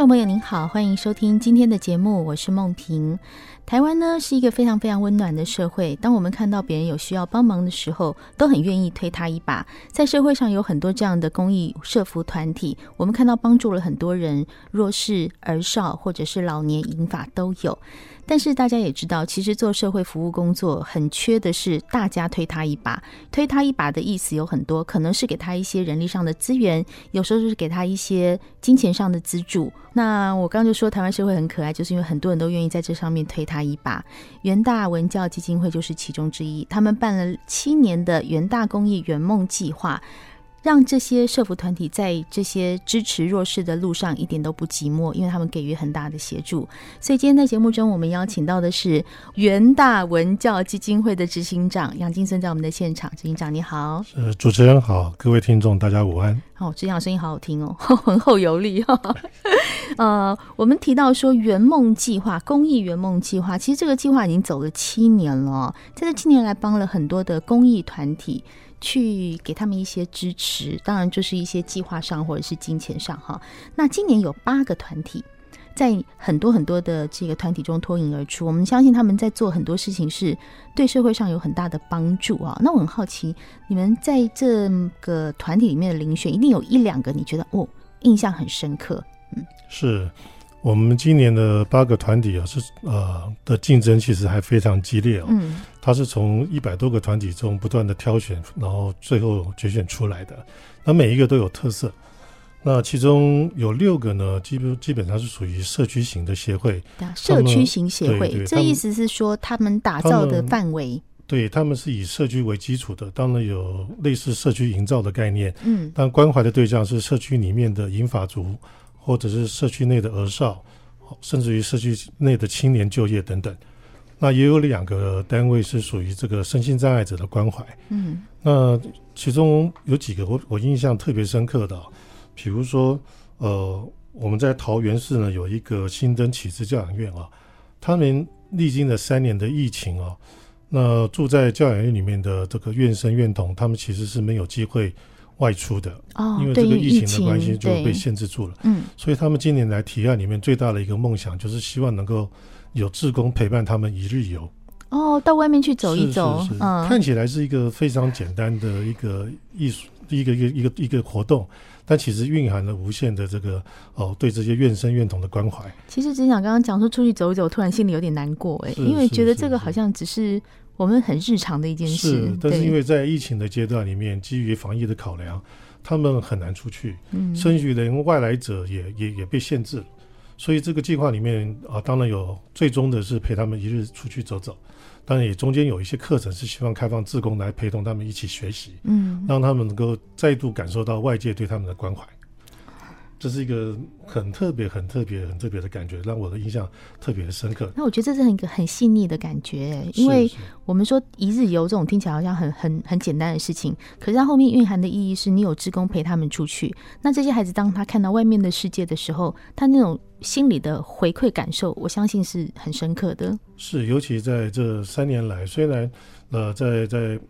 众朋友您好，欢迎收听今天的节目，我是梦萍。台湾呢是一个非常非常温暖的社会，当我们看到别人有需要帮忙的时候，都很愿意推他一把。在社会上有很多这样的公益社服团体，我们看到帮助了很多人，弱势、儿少或者是老年、银发都有。但是大家也知道，其实做社会服务工作很缺的是大家推他一把。推他一把的意思有很多，可能是给他一些人力上的资源，有时候就是给他一些金钱上的资助。那我刚就说台湾社会很可爱，就是因为很多人都愿意在这上面推他一把。元大文教基金会就是其中之一，他们办了七年的元大公益圆梦计划。让这些社服团体在这些支持弱势的路上一点都不寂寞，因为他们给予很大的协助。所以今天在节目中，我们邀请到的是元大文教基金会的执行长杨金孙，在我们的现场。执行长你好，呃，主持人好，各位听众大家午安。哦，执行长声音好好听哦，浑厚有力哈。呃，我们提到说圆梦计划，公益圆梦计划，其实这个计划已经走了七年了，在这七年来帮了很多的公益团体。去给他们一些支持，当然就是一些计划上或者是金钱上哈。那今年有八个团体，在很多很多的这个团体中脱颖而出，我们相信他们在做很多事情是对社会上有很大的帮助啊。那我很好奇，你们在这个团体里面的遴选，一定有一两个你觉得哦印象很深刻？嗯，是。我们今年的八个团体啊，是呃的竞争其实还非常激烈哦。嗯，它是从一百多个团体中不断的挑选，然后最后决选出来的。那每一个都有特色。那其中有六个呢，基本基本上是属于社区型的协会。社区型协会，这意思是说他们打造的范围？对，他们是以社区为基础的，当然有类似社区营造的概念。嗯，但关怀的对象是社区里面的银发族。或者是社区内的儿少，甚至于社区内的青年就业等等，那也有两个单位是属于这个身心障碍者的关怀。嗯，那其中有几个我我印象特别深刻的，比如说呃，我们在桃园市呢有一个新登启智教养院啊，他们历经了三年的疫情啊，那住在教养院里面的这个院生院童，他们其实是没有机会。外出的哦，因为这个疫情的关系就被限制住了。嗯，所以他们今年来提案里面最大的一个梦想，就是希望能够有志工陪伴他们一日游。哦，到外面去走一走，是是是嗯，看起来是一个非常简单的一个艺术，一个一个一个一个活动，但其实蕴含了无限的这个哦，对这些怨生怨童的关怀。其实只想刚刚讲说出去走一走，突然心里有点难过哎，因为觉得这个好像只是。我们很日常的一件事，是，但是因为在疫情的阶段里面，基于防疫的考量，他们很难出去，嗯，甚至连外来者也也也被限制，所以这个计划里面啊，当然有最终的是陪他们一日出去走走，当然也中间有一些课程是希望开放志工来陪同他们一起学习，嗯，让他们能够再度感受到外界对他们的关怀。这是一个很特别、很特别、很特别的感觉，让我的印象特别的深刻。那我觉得这是一个很细腻的感觉，因为我们说一日游这种听起来好像很、很、很简单的事情，可是它后面蕴含的意义是你有职工陪他们出去。那这些孩子当他看到外面的世界的时候，他那种心里的回馈感受，我相信是很深刻的。是，尤其在这三年来，虽然呃，在在。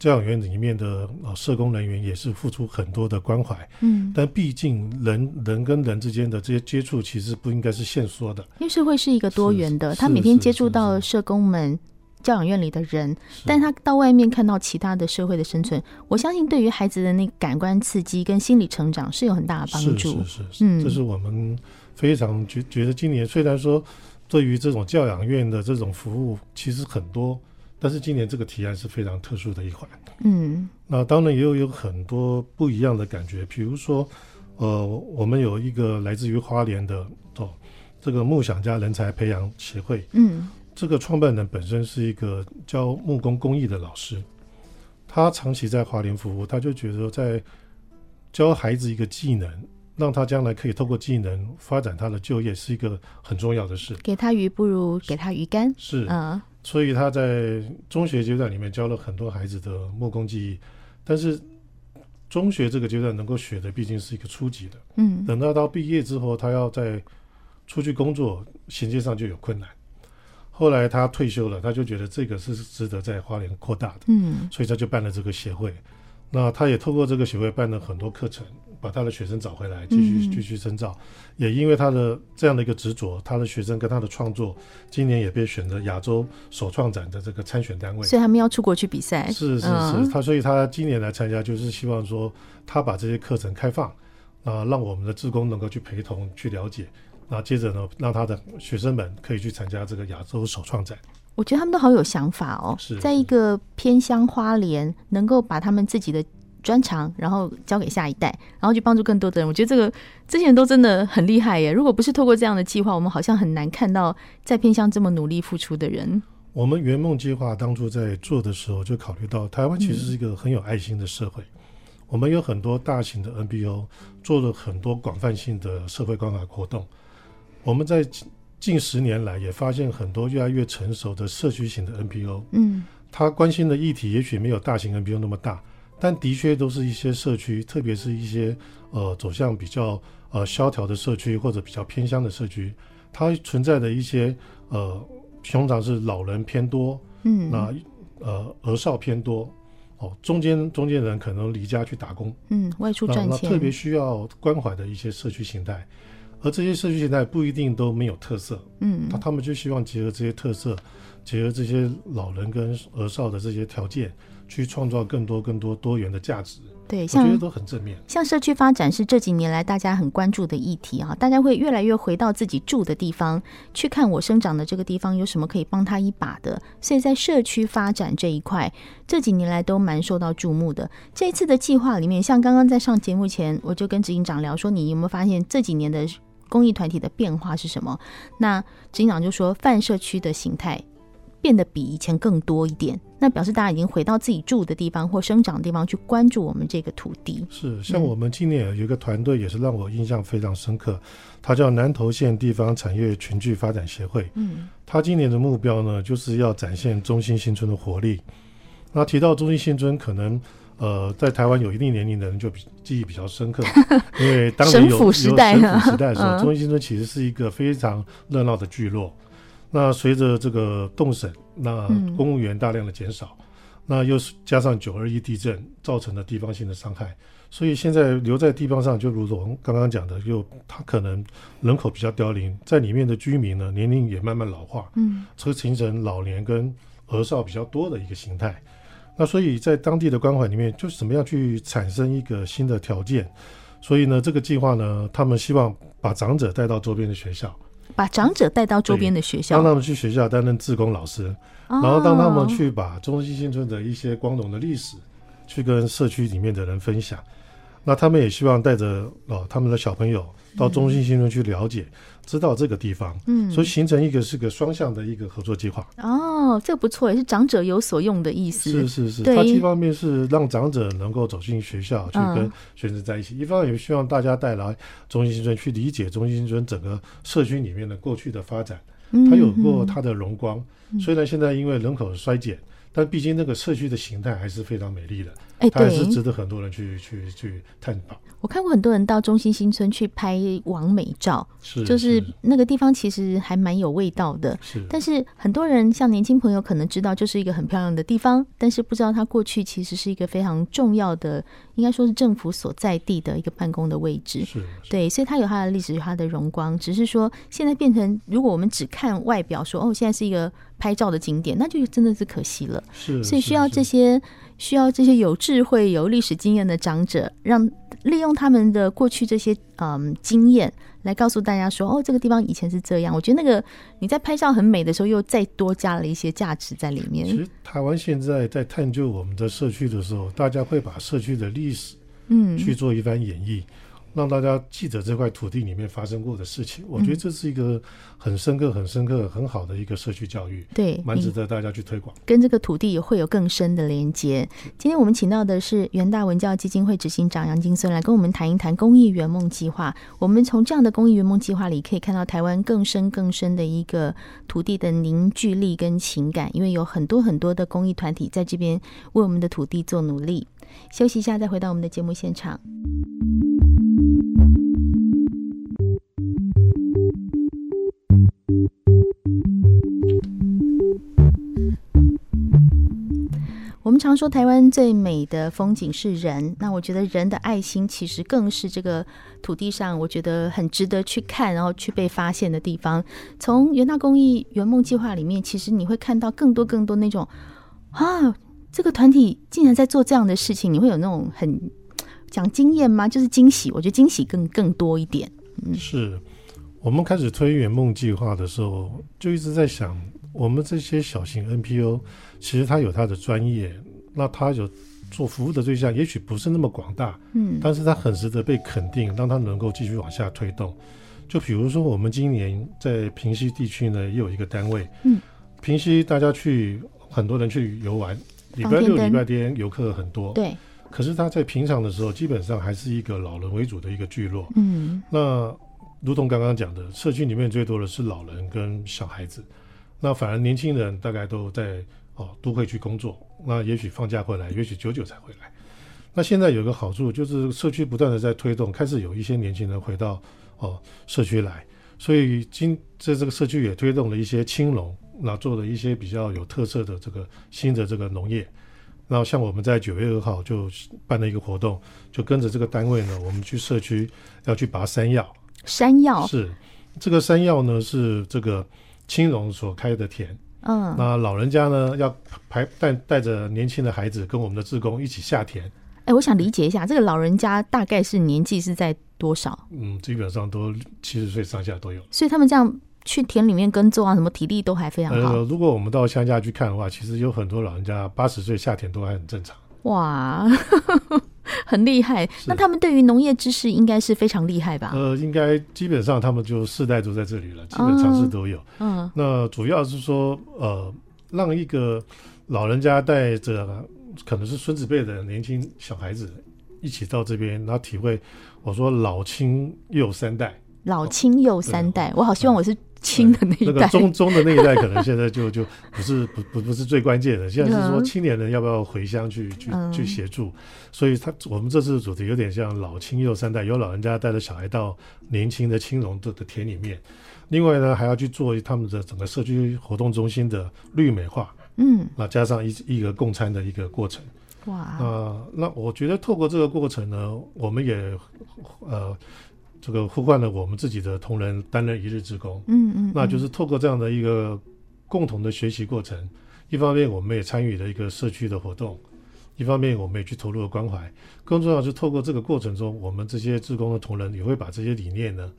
教养院里面的社工人员也是付出很多的关怀，嗯，但毕竟人人跟人之间的这些接触，其实不应该是限缩的。因为社会是一个多元的，他每天接触到社工们、教养院里的人，但他到外面看到其他的社会的生存，我相信对于孩子的那感官刺激跟心理成长是有很大的帮助。是是是，嗯，这是我们非常觉觉得今年虽然说对于这种教养院的这种服务，其实很多。但是今年这个提案是非常特殊的一环，嗯，那当然也有有很多不一样的感觉，比如说，呃，我们有一个来自于花莲的哦，这个梦想家人才培养协会，嗯，这个创办人本身是一个教木工工艺的老师，他长期在花莲服务，他就觉得在教孩子一个技能，让他将来可以透过技能发展他的就业，是一个很重要的事。给他鱼不如给他鱼竿，是嗯，所以他在中学阶段里面教了很多孩子的木工技艺，但是中学这个阶段能够学的毕竟是一个初级的，嗯，等到到毕业之后，他要在出去工作，衔接上就有困难。后来他退休了，他就觉得这个是值得在花莲扩大的，嗯，所以他就办了这个协会。那他也透过这个协会办了很多课程，把他的学生找回来，继续继续深造。也因为他的这样的一个执着，他的学生跟他的创作，今年也被选择亚洲首创展的这个参选单位。所以他们要出国去比赛。是是是，嗯、他所以他今年来参加，就是希望说他把这些课程开放，啊，让我们的职工能够去陪同去了解。那接着呢，让他的学生们可以去参加这个亚洲首创展。我觉得他们都好有想法哦，在一个偏乡花莲，能够把他们自己的专长，然后交给下一代，然后去帮助更多的人。我觉得这个这些人都真的很厉害耶！如果不是透过这样的计划，我们好像很难看到在偏向这么努力付出的人。我们圆梦计划当初在做的时候，就考虑到台湾其实是一个很有爱心的社会，嗯、我们有很多大型的 NPO 做了很多广泛性的社会关怀活动。我们在近十年来也发现很多越来越成熟的社区型的 NPO，嗯，他关心的议题也许没有大型 NPO 那么大，但的确都是一些社区，特别是一些呃走向比较呃萧条的社区或者比较偏乡的社区，它存在的一些呃通常是老人偏多，嗯，那呃儿少偏多，哦，中间中间人可能离家去打工，嗯，外出赚钱，特别需要关怀的一些社区形态。而这些社区形态不一定都没有特色，嗯，那他们就希望结合这些特色，结合这些老人跟儿少的这些条件，去创造更多更多多元的价值。对，像我觉得都很正面。像社区发展是这几年来大家很关注的议题啊，大家会越来越回到自己住的地方去看，我生长的这个地方有什么可以帮他一把的。所以在社区发展这一块，这几年来都蛮受到注目的。这一次的计划里面，像刚刚在上节目前，我就跟执行长聊说，你有没有发现这几年的？公益团体的变化是什么？那执行长就说，泛社区的形态变得比以前更多一点。那表示大家已经回到自己住的地方或生长的地方去关注我们这个土地。是，像我们今年有一个团队也是让我印象非常深刻，它叫南投县地方产业群聚发展协会。嗯，他今年的目标呢，就是要展现中心新村的活力。那提到中心新村，可能。呃，在台湾有一定年龄的人就比记忆比较深刻，因为当年有有省府时代的时候，中心新村其实是一个非常热闹的聚落。那随着这个动审，那公务员大量的减少，那又是加上九二一地震造成的地方性的伤害，所以现在留在地方上，就如同刚刚讲的，又他可能人口比较凋零，在里面的居民呢，年龄也慢慢老化，嗯，所以形成老年跟儿少比较多的一个形态。那所以在当地的关怀里面，就是怎么样去产生一个新的条件。所以呢，这个计划呢，他们希望把长者带到周边的学校，把长者带到周边的学校，让他们去学校担任志工老师，然后当他们去把中心新村的一些光荣的历史，去跟社区里面的人分享。那他们也希望带着哦他们的小朋友到中心新村去了解。嗯知道这个地方，嗯，所以形成一个是个双向的一个合作计划。哦，这个不错，也是长者有所用的意思。是是是，它一方面是让长者能够走进学校去跟学生在一起，嗯、一方面也希望大家带来中心新村去理解中心新村整个社区里面的过去的发展。它有过它的荣光，嗯、虽然现在因为人口衰减。但毕竟那个社区的形态还是非常美丽的，哎，对，还是值得很多人去去去探访。我看过很多人到中心新村去拍完美照，是，就是那个地方其实还蛮有味道的。是，但是很多人像年轻朋友可能知道，就是一个很漂亮的地方，但是不知道它过去其实是一个非常重要的，应该说是政府所在地的一个办公的位置。是，对，所以它有它的历史，有它的荣光。只是说现在变成，如果我们只看外表说，说哦，现在是一个。拍照的景点，那就真的是可惜了。是，所以需要这些需要这些有智慧、有历史经验的长者，让利用他们的过去这些嗯经验，来告诉大家说：哦，这个地方以前是这样。我觉得那个你在拍照很美的时候，又再多加了一些价值在里面。其实台湾现在在探究我们的社区的时候，大家会把社区的历史嗯去做一番演绎。嗯、让大家记得这块土地里面发生过的事情。我觉得这是一个很深刻、很深刻、很好的一个社区教育，对，蛮值得大家去推广。跟这个土地也会有更深的连接。今天我们请到的是元大文教基金会执行长杨金孙来跟我们谈一谈公益圆梦计划。我们从这样的公益圆梦计划里可以看到台湾更深更深的一个土地的凝聚力跟情感，因为有很多很多的公益团体在这边为我们的土地做努力。休息一下，再回到我们的节目现场。我们常说台湾最美的风景是人，那我觉得人的爱心其实更是这个土地上我觉得很值得去看，然后去被发现的地方。从元大公益圆梦计划里面，其实你会看到更多更多那种啊，这个团体竟然在做这样的事情，你会有那种很讲经验吗？就是惊喜，我觉得惊喜更更多一点。嗯，是我们开始推圆梦计划的时候，就一直在想。我们这些小型 NPO，其实它有它的专业，那它有做服务的对象，也许不是那么广大，嗯，但是它很值得被肯定，让它能够继续往下推动。就比如说，我们今年在平溪地区呢，也有一个单位，嗯，平溪大家去，很多人去游玩，礼拜六、礼拜天游客很多，对。可是他在平常的时候，基本上还是一个老人为主的一个聚落，嗯。那如同刚刚讲的，社区里面最多的是老人跟小孩子。那反而年轻人大概都在哦都会去工作，那也许放假回来，也许久久才回来。那现在有个好处就是社区不断的在推动，开始有一些年轻人回到哦社区来，所以今在这个社区也推动了一些青农，那做了一些比较有特色的这个新的这个农业。那像我们在九月二号就办了一个活动，就跟着这个单位呢，我们去社区要去拔山药。山药是这个山药呢是这个。青荣所开的田，嗯，那老人家呢要排带带着年轻的孩子跟我们的志工一起下田。哎、欸，我想理解一下，这个老人家大概是年纪是在多少？嗯，基本上都七十岁上下都有。所以他们这样去田里面耕作啊，什么体力都还非常好。呃，如果我们到乡下去看的话，其实有很多老人家八十岁下田都还很正常。哇。很厉害，那他们对于农业知识应该是非常厉害吧？呃，应该基本上他们就世代都在这里了，基本常识都有。嗯，嗯，那主要是说，呃，让一个老人家带着可能是孙子辈的年轻小孩子一起到这边，然后体会。我说老青幼三代，老青幼三代，我好希望我是。青的那一代，那个中中的那一代，可能现在就就不是不不不是最关键的。现在是说青年人要不要回乡去去去协助，所以他我们这次的主题有点像老青幼三代，有老人家带着小孩到年轻的青农的的田里面，另外呢还要去做他们的整个社区活动中心的绿美化，嗯，那加上一一个共餐的一个过程，哇，啊，那我觉得透过这个过程呢，我们也呃。这个呼唤了我们自己的同仁担任一日职工，嗯，嗯嗯，那就是透过这样的一个共同的学习过程，一方面我们也参与了一个社区的活动，一方面我们也去投入了关怀，更重要是透过这个过程中，我们这些职工的同仁也会把这些理念呢。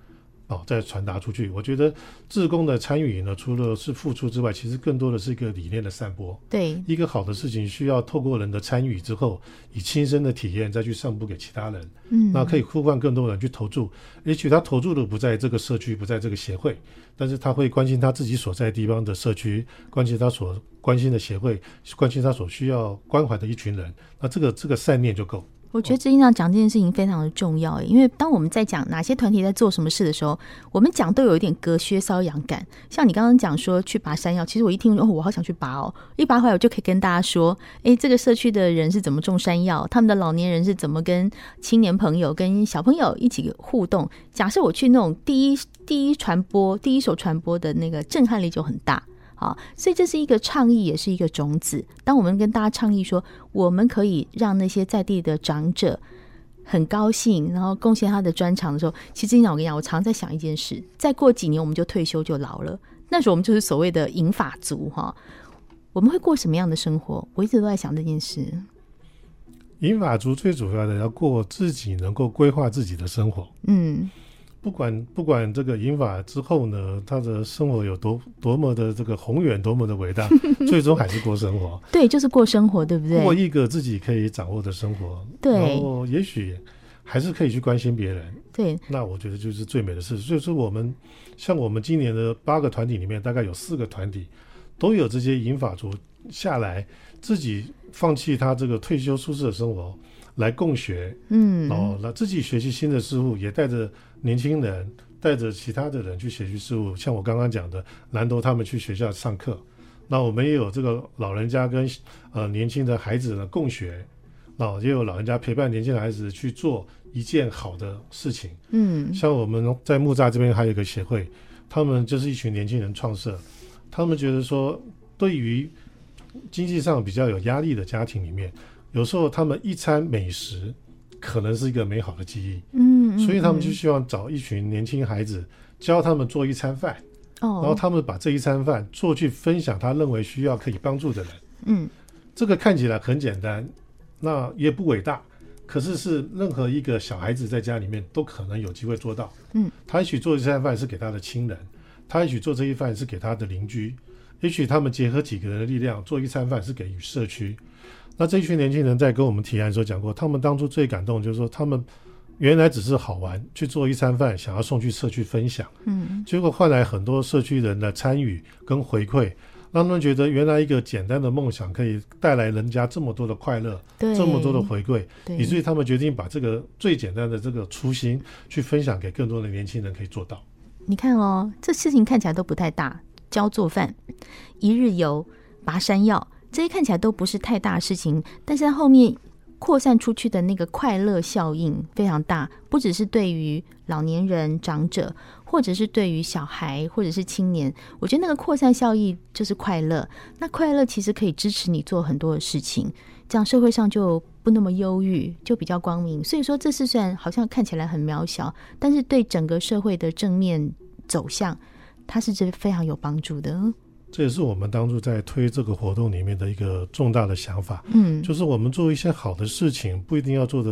哦，再传达出去。我觉得志工的参与呢，除了是付出之外，其实更多的是一个理念的散播。对，一个好的事情需要透过人的参与之后，以亲身的体验再去散布给其他人。嗯，那可以呼唤更多人去投注。也许他投注的不在这个社区，不在这个协会，但是他会关心他自己所在地方的社区，关心他所关心的协会，关心他所需要关怀的一群人。那这个这个善念就够。我觉得执行长讲这件事情非常的重要，因为当我们在讲哪些团体在做什么事的时候，我们讲都有一点隔靴搔痒感。像你刚刚讲说去拔山药，其实我一听哦，我好想去拔哦，一拔回来我就可以跟大家说，哎，这个社区的人是怎么种山药，他们的老年人是怎么跟青年朋友、跟小朋友一起互动。假设我去那种第一第一传播、第一手传播的那个震撼力就很大。好，所以这是一个倡议，也是一个种子。当我们跟大家倡议说，我们可以让那些在地的长者很高兴，然后贡献他的专长的时候，其实，我跟你讲，我常在想一件事：再过几年，我们就退休就老了，那时候我们就是所谓的银发族哈。我们会过什么样的生活？我一直都在想这件事。银发族最主要的要过自己能够规划自己的生活。嗯。不管不管这个银法之后呢，他的生活有多多么的这个宏远，多么的伟大，最终还是过生活。对，就是过生活，对不对？过一个自己可以掌握的生活。对。然后也许还是可以去关心别人。对，那我觉得就是最美的事。所以说，我们像我们今年的八个团体里面，大概有四个团体都有这些银法族下来，自己放弃他这个退休舒适的生活来共学，嗯，然后那自己学习新的事物，也带着年轻人，带着其他的人去学习事物。像我刚刚讲的，南投他们去学校上课，那我们也有这个老人家跟呃年轻的孩子呢共学，那也有老人家陪伴年轻的孩子去做一件好的事情。嗯，像我们在木栅这边还有一个协会，他们就是一群年轻人创设，他们觉得说，对于经济上比较有压力的家庭里面，有时候他们一餐美食可能是一个美好的记忆。嗯，所以他们就希望找一群年轻孩子教他们做一餐饭。哦，然后他们把这一餐饭做去分享，他认为需要可以帮助的人。嗯，这个看起来很简单，那也不伟大，可是是任何一个小孩子在家里面都可能有机会做到。嗯，他也许做一餐饭是给他的亲人，他也许做这一饭是给他的邻居，也许他们结合几个人的力量做一餐饭是给予社区。那这一群年轻人在跟我们提案的时候讲过，他们当初最感动就是说他们。原来只是好玩，去做一餐饭，想要送去社区分享，嗯，结果换来很多社区人的参与跟回馈，让他们觉得原来一个简单的梦想可以带来人家这么多的快乐，对，这么多的回馈，以至于他们决定把这个最简单的这个初心去分享给更多的年轻人可以做到。你看哦，这事情看起来都不太大，教做饭、一日游、拔山药，这些看起来都不是太大的事情，但是在后面。扩散出去的那个快乐效应非常大，不只是对于老年人、长者，或者是对于小孩，或者是青年。我觉得那个扩散效应就是快乐。那快乐其实可以支持你做很多的事情，这样社会上就不那么忧郁，就比较光明。所以说，这事虽然好像看起来很渺小，但是对整个社会的正面走向，它是真非常有帮助的。这也是我们当初在推这个活动里面的一个重大的想法，嗯，就是我们做一些好的事情，不一定要做的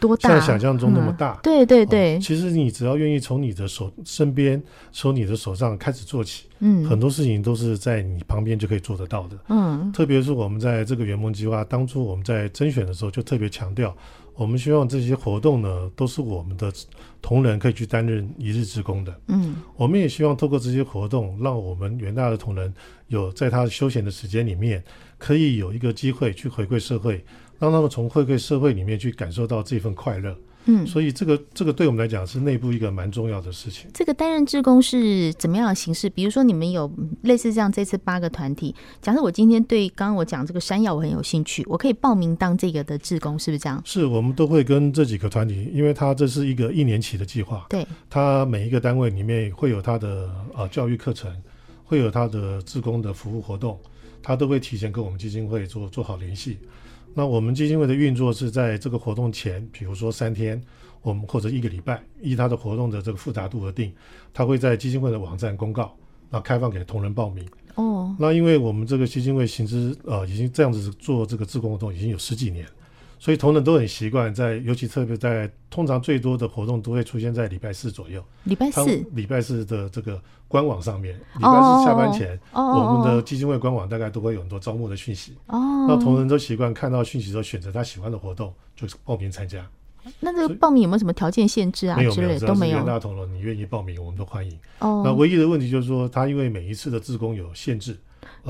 多大，像想象中那么大，嗯、对对对、哦。其实你只要愿意从你的手身边，从你的手上开始做起，嗯，很多事情都是在你旁边就可以做得到的，嗯。特别是我们在这个圆梦计划当初我们在甄选的时候，就特别强调。我们希望这些活动呢，都是我们的同仁可以去担任一日之工的。嗯，我们也希望透过这些活动，让我们元大的同仁有在他休闲的时间里面，可以有一个机会去回馈社会，让他们从回馈社会里面去感受到这份快乐。嗯，所以这个这个对我们来讲是内部一个蛮重要的事情。这个担任志工是怎么样的形式？比如说你们有类似这样这次八个团体，假设我今天对刚刚我讲这个山药我很有兴趣，我可以报名当这个的志工，是不是这样？是我们都会跟这几个团体，因为它这是一个一年期的计划，对，它每一个单位里面会有它的呃教育课程，会有它的志工的服务活动，他都会提前跟我们基金会做做好联系。那我们基金会的运作是在这个活动前，比如说三天，我们或者一个礼拜，依他的活动的这个复杂度而定，他会在基金会的网站公告，那开放给同仁报名。哦，那因为我们这个基金会行之呃已经这样子做这个自工活动已经有十几年。所以同仁都很习惯在，尤其特别在通常最多的活动都会出现在礼拜四左右。礼拜四，礼拜四的这个官网上面，礼拜四下班前，哦、我们的基金会官网大概都会有很多招募的讯息。哦，那同仁都习惯看到讯息之后选择他喜欢的活动，就报名参加。那这个报名有没有什么条件限制啊？没有，没有，都没有。元大同仁，你愿意报名，我们都欢迎。哦，那唯一的问题就是说，他因为每一次的自工有限制。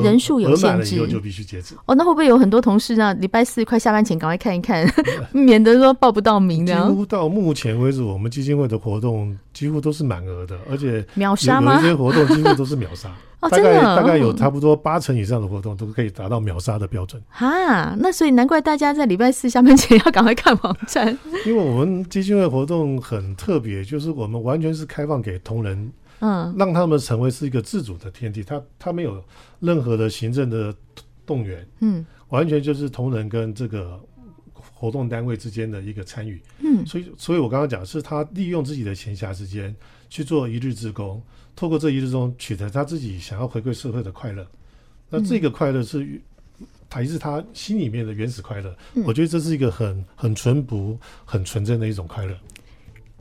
人数有限制，就必须截止。哦，那会不会有很多同事呢？礼拜四快下班前赶快看一看，免得说报不到名的。几乎到目前为止，我们基金会的活动几乎都是满额的，而且秒杀吗？有一些活动几乎都是秒杀。哦，真的，大概有差不多八成以上的活动都可以达到秒杀的标准。哈，那所以难怪大家在礼拜四下班前要赶快看网站。因为我们基金会活动很特别，就是我们完全是开放给同仁。嗯，让他们成为是一个自主的天地，他他没有任何的行政的动员，嗯，完全就是同仁跟这个活动单位之间的一个参与，嗯，所以所以我刚刚讲是他利用自己的闲暇时间去做一日之功，透过这一日中取得他自己想要回馈社会的快乐，那这个快乐是还是他心里面的原始快乐，我觉得这是一个很很淳朴、很纯真的一种快乐。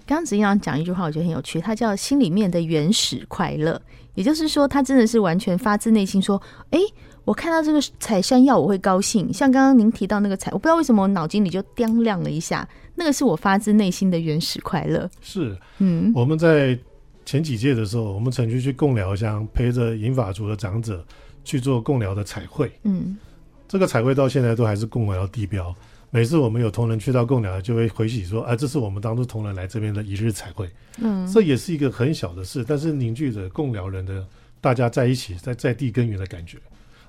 刚刚子英讲一句话，我觉得很有趣，他叫心里面的原始快乐，也就是说，他真的是完全发自内心说，哎，我看到这个采山药，我会高兴。像刚刚您提到那个采，我不知道为什么我脑筋里就掂亮了一下，那个是我发自内心的原始快乐。是，嗯，我们在前几届的时候，我们曾经去贡寮乡，陪着银发族的长者去做贡寮的彩绘。嗯，这个彩绘到现在都还是贡寮地标。每次我们有同仁去到贡寮，就会回喜说：“啊，这是我们当初同仁来这边的一日彩绘。”嗯，这也是一个很小的事，但是凝聚着贡寮人的大家在一起，在在地根源的感觉。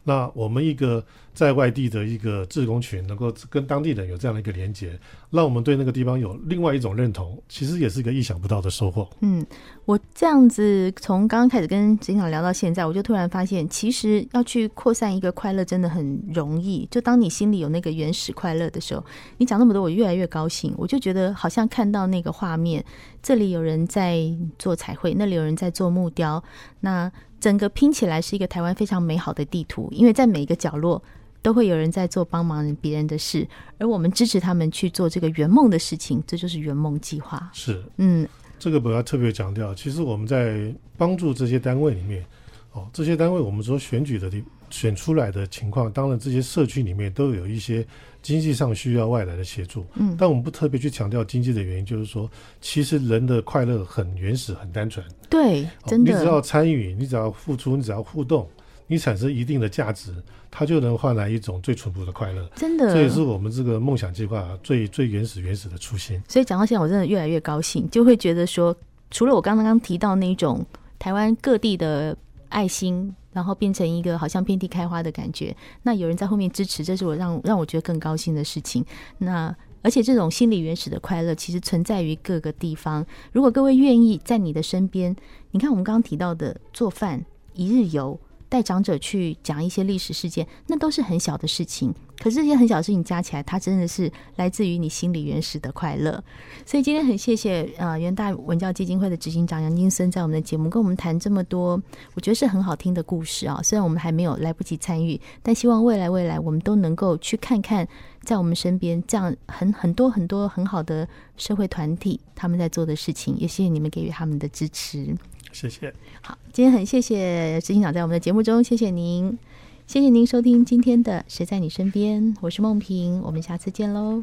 那我们一个在外地的一个志工群，能够跟当地人有这样的一个连接，让我们对那个地方有另外一种认同，其实也是一个意想不到的收获。嗯，我这样子从刚刚开始跟警长聊到现在，我就突然发现，其实要去扩散一个快乐真的很容易。就当你心里有那个原始快乐的时候，你讲那么多，我越来越高兴。我就觉得好像看到那个画面，这里有人在做彩绘，那里有人在做木雕，那。整个拼起来是一个台湾非常美好的地图，因为在每一个角落都会有人在做帮忙别人的事，而我们支持他们去做这个圆梦的事情，这就是圆梦计划。是，嗯，这个我要特别强调，其实我们在帮助这些单位里面，哦，这些单位我们说选举的地选出来的情况，当然这些社区里面都有一些。经济上需要外来的协助，嗯，但我们不特别去强调经济的原因，就是说，其实人的快乐很原始、很单纯。对，真的，你只要参与，你只要付出，你只要互动，你产生一定的价值，它就能换来一种最淳朴的快乐。真的，这也是我们这个梦想计划最最原始、原始的初心。所以讲到现在，我真的越来越高兴，就会觉得说，除了我刚刚提到那种台湾各地的爱心。然后变成一个好像遍地开花的感觉，那有人在后面支持，这是我让让我觉得更高兴的事情。那而且这种心理原始的快乐，其实存在于各个地方。如果各位愿意在你的身边，你看我们刚刚提到的做饭、一日游。带长者去讲一些历史事件，那都是很小的事情。可是这些很小的事情加起来，它真的是来自于你心里原始的快乐。所以今天很谢谢呃元大文教基金会的执行长杨金森在我们的节目跟我们谈这么多，我觉得是很好听的故事啊。虽然我们还没有来不及参与，但希望未来未来我们都能够去看看，在我们身边这样很很多很多很好的社会团体他们在做的事情。也谢谢你们给予他们的支持。谢谢。好，今天很谢谢执行长在我们的节目中，谢谢您，谢谢您收听今天的《谁在你身边》，我是梦萍，我们下次见喽。